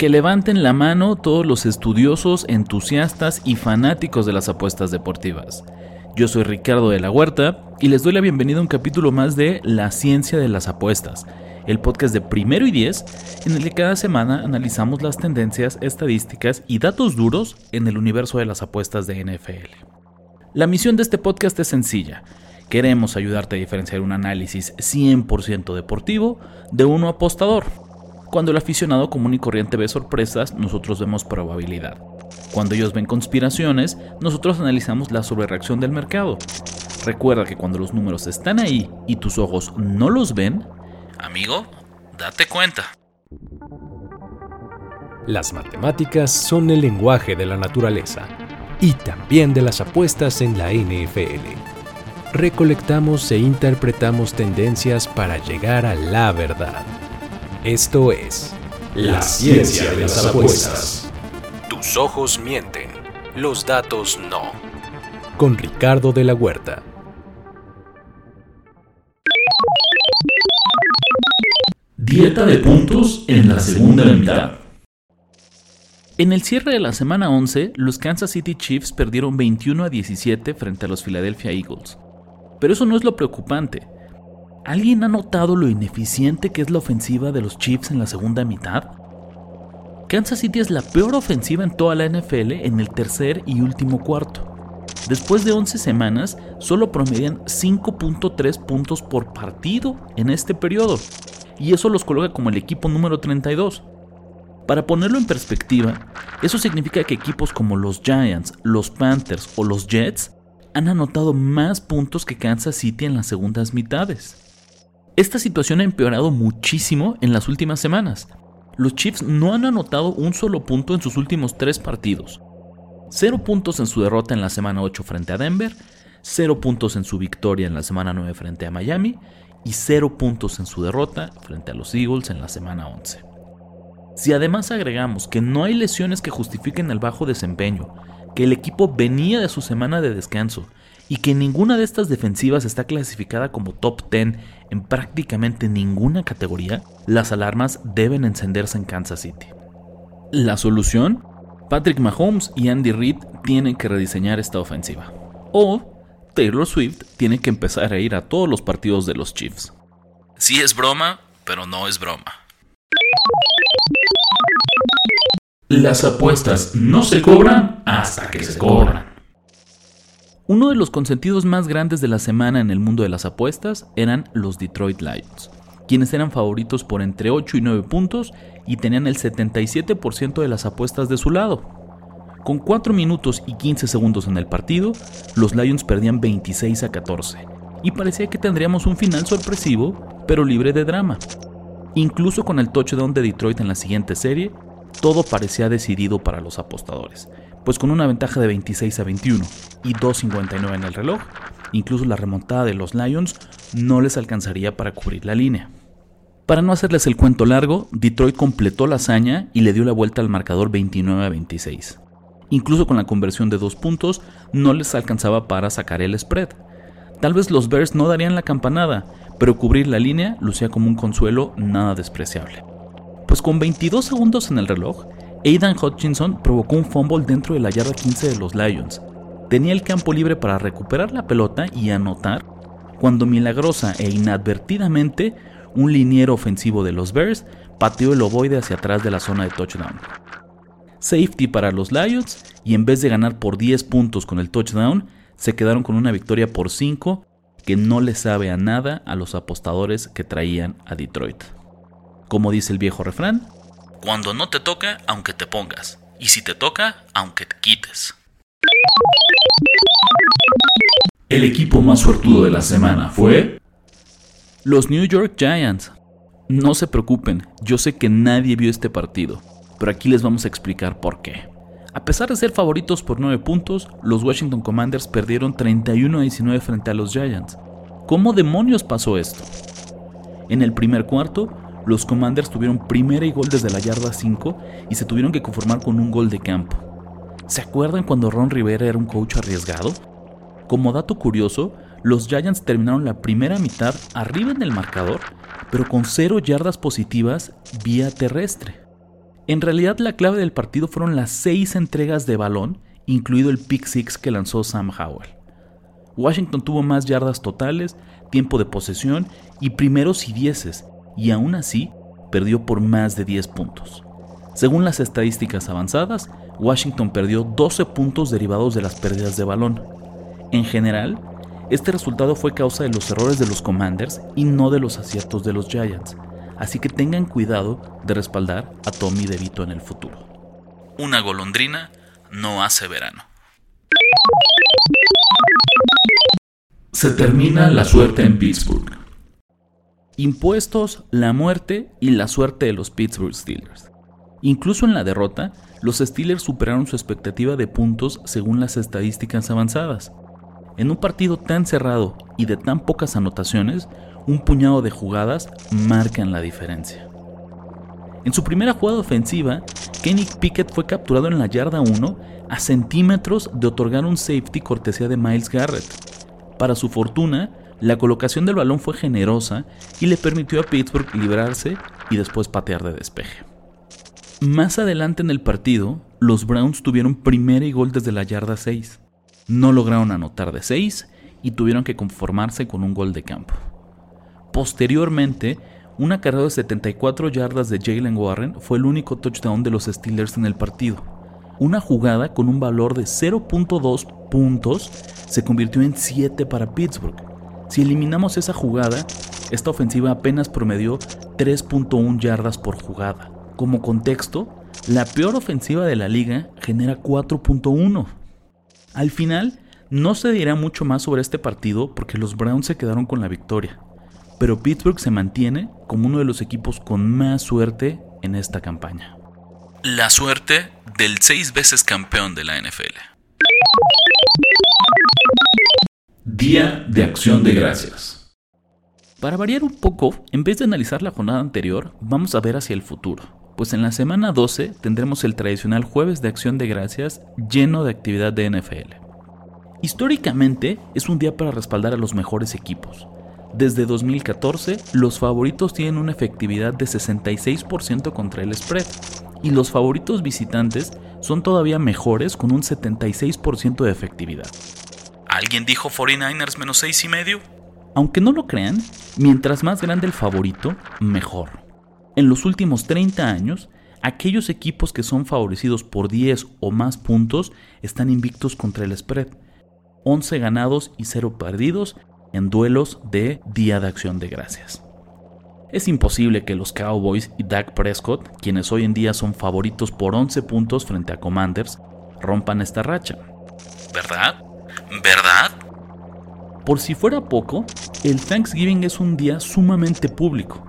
Que levanten la mano todos los estudiosos, entusiastas y fanáticos de las apuestas deportivas. Yo soy Ricardo de la Huerta y les doy la bienvenida a un capítulo más de La ciencia de las apuestas, el podcast de primero y diez en el que cada semana analizamos las tendencias, estadísticas y datos duros en el universo de las apuestas de NFL. La misión de este podcast es sencilla. Queremos ayudarte a diferenciar un análisis 100% deportivo de uno apostador cuando el aficionado común y corriente ve sorpresas, nosotros vemos probabilidad. Cuando ellos ven conspiraciones, nosotros analizamos la sobrereacción del mercado. Recuerda que cuando los números están ahí y tus ojos no los ven, amigo, date cuenta. Las matemáticas son el lenguaje de la naturaleza y también de las apuestas en la NFL. Recolectamos e interpretamos tendencias para llegar a la verdad. Esto es La ciencia de las apuestas. Tus ojos mienten, los datos no. Con Ricardo de la Huerta. Dieta de puntos en la segunda mitad. En el cierre de la semana 11, los Kansas City Chiefs perdieron 21 a 17 frente a los Philadelphia Eagles. Pero eso no es lo preocupante. ¿Alguien ha notado lo ineficiente que es la ofensiva de los Chiefs en la segunda mitad? Kansas City es la peor ofensiva en toda la NFL en el tercer y último cuarto. Después de 11 semanas, solo promedian 5.3 puntos por partido en este periodo, y eso los coloca como el equipo número 32. Para ponerlo en perspectiva, eso significa que equipos como los Giants, los Panthers o los Jets han anotado más puntos que Kansas City en las segundas mitades. Esta situación ha empeorado muchísimo en las últimas semanas. Los Chiefs no han anotado un solo punto en sus últimos tres partidos. Cero puntos en su derrota en la semana 8 frente a Denver, cero puntos en su victoria en la semana 9 frente a Miami y cero puntos en su derrota frente a los Eagles en la semana 11. Si además agregamos que no hay lesiones que justifiquen el bajo desempeño, que el equipo venía de su semana de descanso y que ninguna de estas defensivas está clasificada como top 10 en prácticamente ninguna categoría, las alarmas deben encenderse en Kansas City. La solución? Patrick Mahomes y Andy Reid tienen que rediseñar esta ofensiva. O Taylor Swift tiene que empezar a ir a todos los partidos de los Chiefs. Sí es broma, pero no es broma. Las apuestas no se cobran hasta que se cobran. Uno de los consentidos más grandes de la semana en el mundo de las apuestas eran los Detroit Lions, quienes eran favoritos por entre 8 y 9 puntos y tenían el 77% de las apuestas de su lado. Con 4 minutos y 15 segundos en el partido, los Lions perdían 26 a 14 y parecía que tendríamos un final sorpresivo, pero libre de drama. Incluso con el touchdown de Detroit en la siguiente serie, todo parecía decidido para los apostadores, pues con una ventaja de 26 a 21 y 2.59 en el reloj, incluso la remontada de los Lions no les alcanzaría para cubrir la línea. Para no hacerles el cuento largo, Detroit completó la hazaña y le dio la vuelta al marcador 29 a 26. Incluso con la conversión de dos puntos, no les alcanzaba para sacar el spread. Tal vez los Bears no darían la campanada, pero cubrir la línea lucía como un consuelo nada despreciable. Pues con 22 segundos en el reloj, Aidan Hutchinson provocó un fumble dentro de la yarda 15 de los Lions. Tenía el campo libre para recuperar la pelota y anotar cuando milagrosa e inadvertidamente un liniero ofensivo de los Bears pateó el ovoide hacia atrás de la zona de touchdown. Safety para los Lions y en vez de ganar por 10 puntos con el touchdown, se quedaron con una victoria por 5 que no le sabe a nada a los apostadores que traían a Detroit. Como dice el viejo refrán, cuando no te toca, aunque te pongas. Y si te toca, aunque te quites. El equipo más suertudo de la semana fue... Los New York Giants. No se preocupen, yo sé que nadie vio este partido, pero aquí les vamos a explicar por qué. A pesar de ser favoritos por 9 puntos, los Washington Commanders perdieron 31 a 19 frente a los Giants. ¿Cómo demonios pasó esto? En el primer cuarto, los Commanders tuvieron primera y gol desde la yarda 5 y se tuvieron que conformar con un gol de campo. ¿Se acuerdan cuando Ron Rivera era un coach arriesgado? Como dato curioso, los Giants terminaron la primera mitad arriba en el marcador, pero con cero yardas positivas vía terrestre. En realidad la clave del partido fueron las seis entregas de balón, incluido el pick six que lanzó Sam Howell. Washington tuvo más yardas totales, tiempo de posesión y primeros y dieces, y aún así perdió por más de 10 puntos. Según las estadísticas avanzadas, Washington perdió 12 puntos derivados de las pérdidas de balón. En general, este resultado fue causa de los errores de los Commanders y no de los aciertos de los Giants, así que tengan cuidado de respaldar a Tommy DeVito en el futuro. Una golondrina no hace verano. Se termina la suerte en Pittsburgh. Impuestos, la muerte y la suerte de los Pittsburgh Steelers. Incluso en la derrota, los Steelers superaron su expectativa de puntos según las estadísticas avanzadas. En un partido tan cerrado y de tan pocas anotaciones, un puñado de jugadas marcan la diferencia. En su primera jugada ofensiva, Kenny Pickett fue capturado en la yarda 1 a centímetros de otorgar un safety cortesía de Miles Garrett. Para su fortuna, la colocación del balón fue generosa y le permitió a Pittsburgh librarse y después patear de despeje. Más adelante en el partido, los Browns tuvieron primera y gol desde la yarda 6. No lograron anotar de 6 y tuvieron que conformarse con un gol de campo. Posteriormente, una carrera de 74 yardas de Jalen Warren fue el único touchdown de los Steelers en el partido. Una jugada con un valor de 0.2 puntos se convirtió en 7 para Pittsburgh. Si eliminamos esa jugada, esta ofensiva apenas promedió 3.1 yardas por jugada. Como contexto, la peor ofensiva de la liga genera 4.1. Al final, no se dirá mucho más sobre este partido porque los Browns se quedaron con la victoria pero Pittsburgh se mantiene como uno de los equipos con más suerte en esta campaña. La suerte del seis veces campeón de la NFL. Día de Acción de Gracias. Para variar un poco, en vez de analizar la jornada anterior, vamos a ver hacia el futuro. Pues en la semana 12 tendremos el tradicional jueves de acción de gracias lleno de actividad de NFL. Históricamente es un día para respaldar a los mejores equipos, desde 2014, los favoritos tienen una efectividad de 66% contra el spread y los favoritos visitantes son todavía mejores con un 76% de efectividad. ¿Alguien dijo 49ers menos 6 y medio? Aunque no lo crean, mientras más grande el favorito, mejor. En los últimos 30 años, aquellos equipos que son favorecidos por 10 o más puntos están invictos contra el spread. 11 ganados y 0 perdidos en duelos de Día de Acción de Gracias. Es imposible que los Cowboys y Dak Prescott, quienes hoy en día son favoritos por 11 puntos frente a Commanders, rompan esta racha. ¿Verdad? ¿Verdad? Por si fuera poco, el Thanksgiving es un día sumamente público.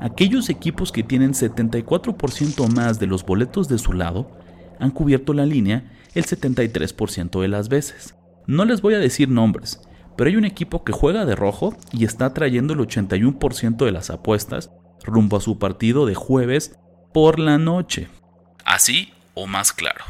Aquellos equipos que tienen 74% más de los boletos de su lado han cubierto la línea el 73% de las veces. No les voy a decir nombres, pero hay un equipo que juega de rojo y está trayendo el 81% de las apuestas rumbo a su partido de jueves por la noche. Así o más claro.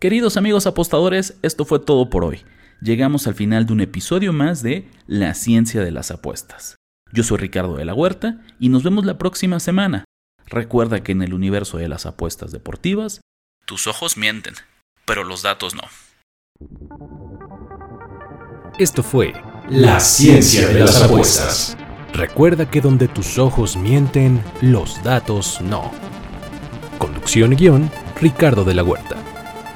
Queridos amigos apostadores, esto fue todo por hoy. Llegamos al final de un episodio más de La ciencia de las apuestas. Yo soy Ricardo de la Huerta y nos vemos la próxima semana. Recuerda que en el universo de las apuestas deportivas, tus ojos mienten, pero los datos no. Esto fue La Ciencia de las Apuestas. Recuerda que donde tus ojos mienten, los datos no. Conducción y guion, Ricardo de la Huerta.